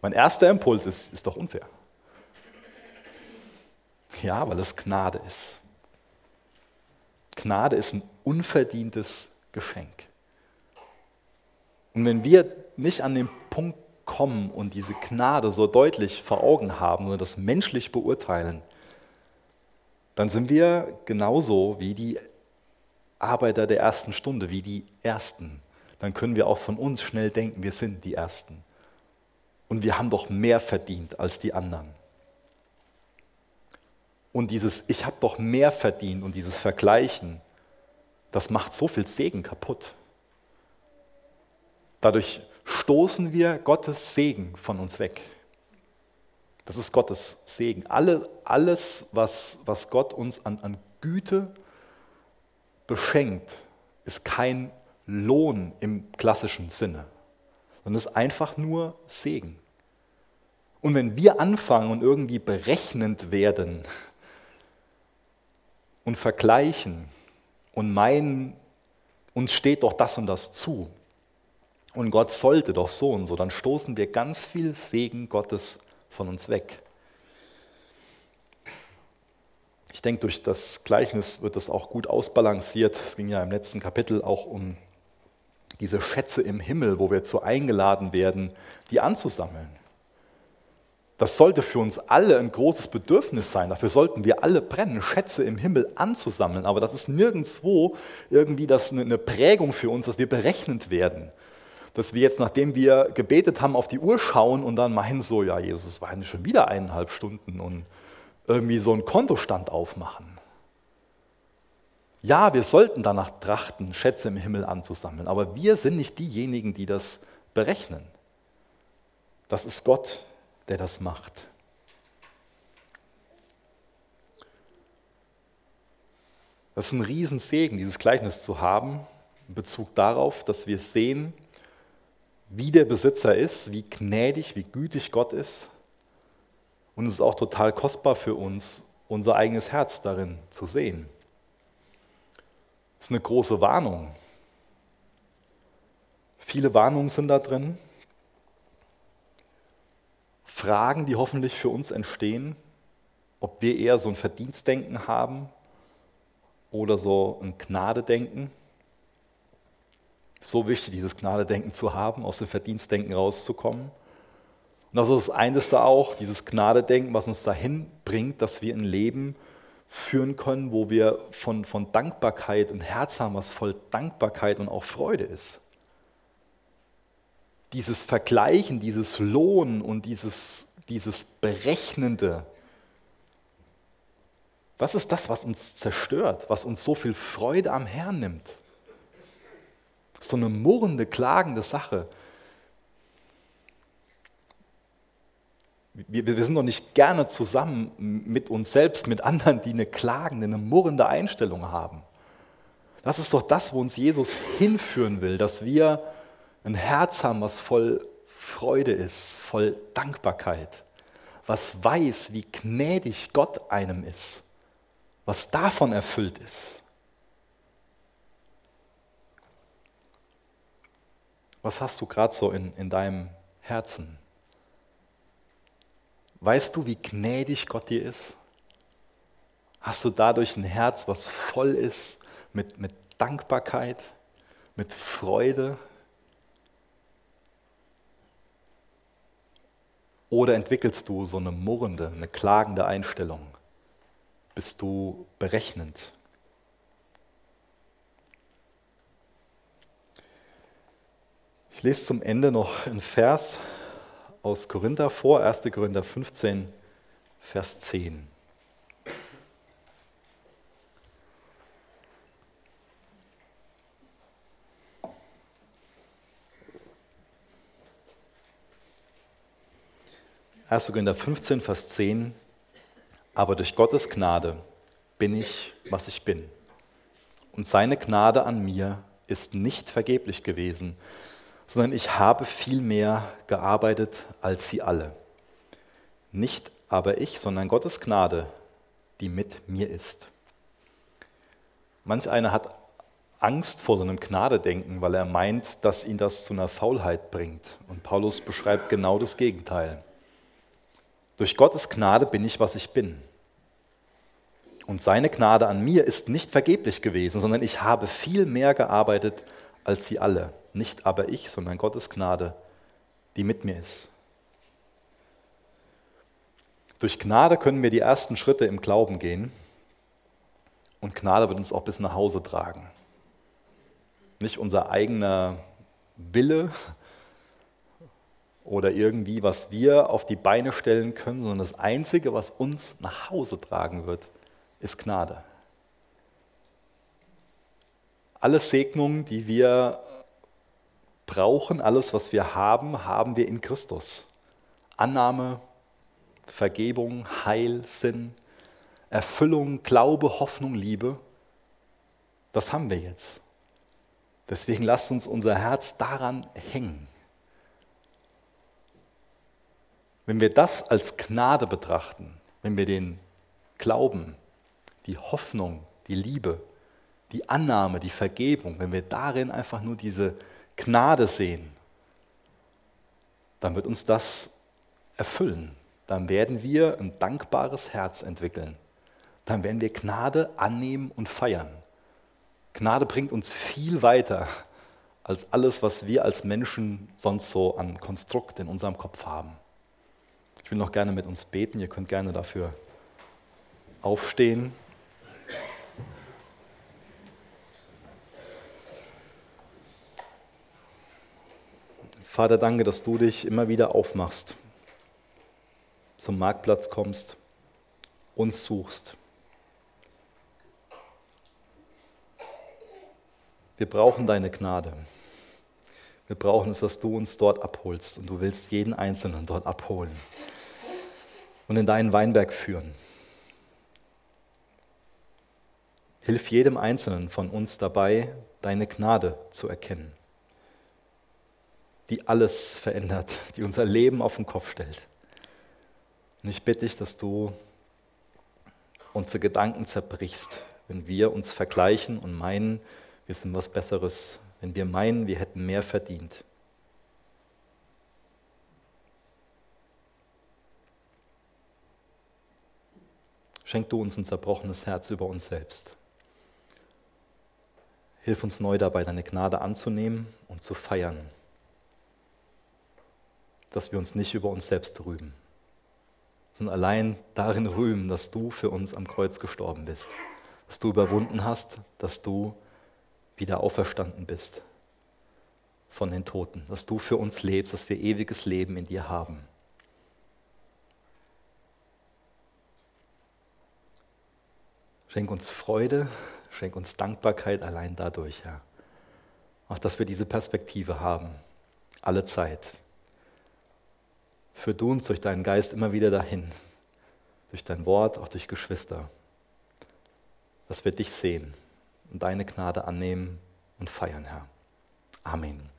Mein erster Impuls ist, ist doch unfair. Ja, weil es Gnade ist. Gnade ist ein unverdientes Geschenk. Und wenn wir nicht an den Punkt kommen und diese Gnade so deutlich vor Augen haben und das menschlich beurteilen, dann sind wir genauso wie die Arbeiter der ersten Stunde, wie die Ersten dann können wir auch von uns schnell denken, wir sind die Ersten. Und wir haben doch mehr verdient als die anderen. Und dieses Ich habe doch mehr verdient und dieses Vergleichen, das macht so viel Segen kaputt. Dadurch stoßen wir Gottes Segen von uns weg. Das ist Gottes Segen. Alle, alles, was, was Gott uns an, an Güte beschenkt, ist kein Lohn im klassischen Sinne, sondern ist einfach nur Segen. Und wenn wir anfangen und irgendwie berechnend werden und vergleichen und meinen, uns steht doch das und das zu und Gott sollte doch so und so, dann stoßen wir ganz viel Segen Gottes von uns weg. Ich denke, durch das Gleichnis wird das auch gut ausbalanciert. Es ging ja im letzten Kapitel auch um diese Schätze im Himmel, wo wir zu eingeladen werden, die anzusammeln. Das sollte für uns alle ein großes Bedürfnis sein. Dafür sollten wir alle brennen, Schätze im Himmel anzusammeln. Aber das ist nirgendwo irgendwie das eine Prägung für uns, dass wir berechnet werden. Dass wir jetzt, nachdem wir gebetet haben, auf die Uhr schauen und dann meinen so, ja, Jesus, war ja schon wieder eineinhalb Stunden und irgendwie so einen Kontostand aufmachen. Ja, wir sollten danach trachten, Schätze im Himmel anzusammeln, aber wir sind nicht diejenigen, die das berechnen. Das ist Gott, der das macht. Das ist ein Riesensegen, dieses Gleichnis zu haben, in Bezug darauf, dass wir sehen, wie der Besitzer ist, wie gnädig, wie gütig Gott ist. Und es ist auch total kostbar für uns, unser eigenes Herz darin zu sehen. Das ist eine große Warnung. Viele Warnungen sind da drin. Fragen, die hoffentlich für uns entstehen, ob wir eher so ein Verdienstdenken haben oder so ein Gnadedenken. So wichtig, dieses Gnadedenken zu haben, aus dem Verdienstdenken rauszukommen. Und das ist das Einzige auch, dieses Gnadedenken, was uns dahin bringt, dass wir ein Leben führen können, wo wir von, von Dankbarkeit und Herz haben, was voll Dankbarkeit und auch Freude ist. Dieses Vergleichen, dieses Lohnen und dieses, dieses Berechnende, das ist das, was uns zerstört, was uns so viel Freude am Herrn nimmt. So eine murrende, klagende Sache. Wir, wir, sind doch nicht gerne zusammen mit uns selbst, mit anderen, die eine klagende, eine murrende Einstellung haben. Das ist doch das, wo uns Jesus hinführen will, dass wir ein Herz haben, was voll Freude ist, voll Dankbarkeit, was weiß, wie gnädig Gott einem ist was davon erfüllt ist. Was hast du gerade so in, in deinem Herzen? Weißt du, wie gnädig Gott dir ist? Hast du dadurch ein Herz, was voll ist mit, mit Dankbarkeit, mit Freude? Oder entwickelst du so eine murrende, eine klagende Einstellung? bist du berechnend. Ich lese zum Ende noch einen Vers aus Korinther vor, 1. Korinther 15, Vers 10. Erste Korinther 15, Vers 10. Aber durch Gottes Gnade bin ich, was ich bin. Und seine Gnade an mir ist nicht vergeblich gewesen, sondern ich habe viel mehr gearbeitet als sie alle. Nicht aber ich, sondern Gottes Gnade, die mit mir ist. Manch einer hat Angst vor so einem Gnadedenken, weil er meint, dass ihn das zu einer Faulheit bringt. Und Paulus beschreibt genau das Gegenteil. Durch Gottes Gnade bin ich, was ich bin. Und seine Gnade an mir ist nicht vergeblich gewesen, sondern ich habe viel mehr gearbeitet als sie alle. Nicht aber ich, sondern Gottes Gnade, die mit mir ist. Durch Gnade können wir die ersten Schritte im Glauben gehen und Gnade wird uns auch bis nach Hause tragen. Nicht unser eigener Wille, oder irgendwie, was wir auf die Beine stellen können, sondern das Einzige, was uns nach Hause tragen wird, ist Gnade. Alle Segnungen, die wir brauchen, alles, was wir haben, haben wir in Christus. Annahme, Vergebung, Heil, Sinn, Erfüllung, Glaube, Hoffnung, Liebe, das haben wir jetzt. Deswegen lasst uns unser Herz daran hängen. Wenn wir das als Gnade betrachten, wenn wir den Glauben, die Hoffnung, die Liebe, die Annahme, die Vergebung, wenn wir darin einfach nur diese Gnade sehen, dann wird uns das erfüllen. Dann werden wir ein dankbares Herz entwickeln. Dann werden wir Gnade annehmen und feiern. Gnade bringt uns viel weiter als alles, was wir als Menschen sonst so an Konstrukt in unserem Kopf haben. Will noch gerne mit uns beten. Ihr könnt gerne dafür aufstehen. Vater, danke, dass du dich immer wieder aufmachst, zum Marktplatz kommst, uns suchst. Wir brauchen deine Gnade. Wir brauchen es, dass du uns dort abholst und du willst jeden Einzelnen dort abholen und in deinen Weinberg führen. Hilf jedem Einzelnen von uns dabei, deine Gnade zu erkennen, die alles verändert, die unser Leben auf den Kopf stellt. Und ich bitte dich, dass du unsere Gedanken zerbrichst, wenn wir uns vergleichen und meinen, wir sind was Besseres, wenn wir meinen, wir hätten mehr verdient. Schenk du uns ein zerbrochenes Herz über uns selbst. Hilf uns neu dabei, deine Gnade anzunehmen und zu feiern. Dass wir uns nicht über uns selbst rühmen, sondern allein darin rühmen, dass du für uns am Kreuz gestorben bist, dass du überwunden hast, dass du wieder auferstanden bist von den Toten, dass du für uns lebst, dass wir ewiges Leben in dir haben. Schenk uns Freude, schenk uns Dankbarkeit allein dadurch, ja. Auch dass wir diese Perspektive haben, alle Zeit. Führ du uns durch deinen Geist immer wieder dahin, durch dein Wort, auch durch Geschwister, dass wir dich sehen und deine Gnade annehmen und feiern, Herr. Amen.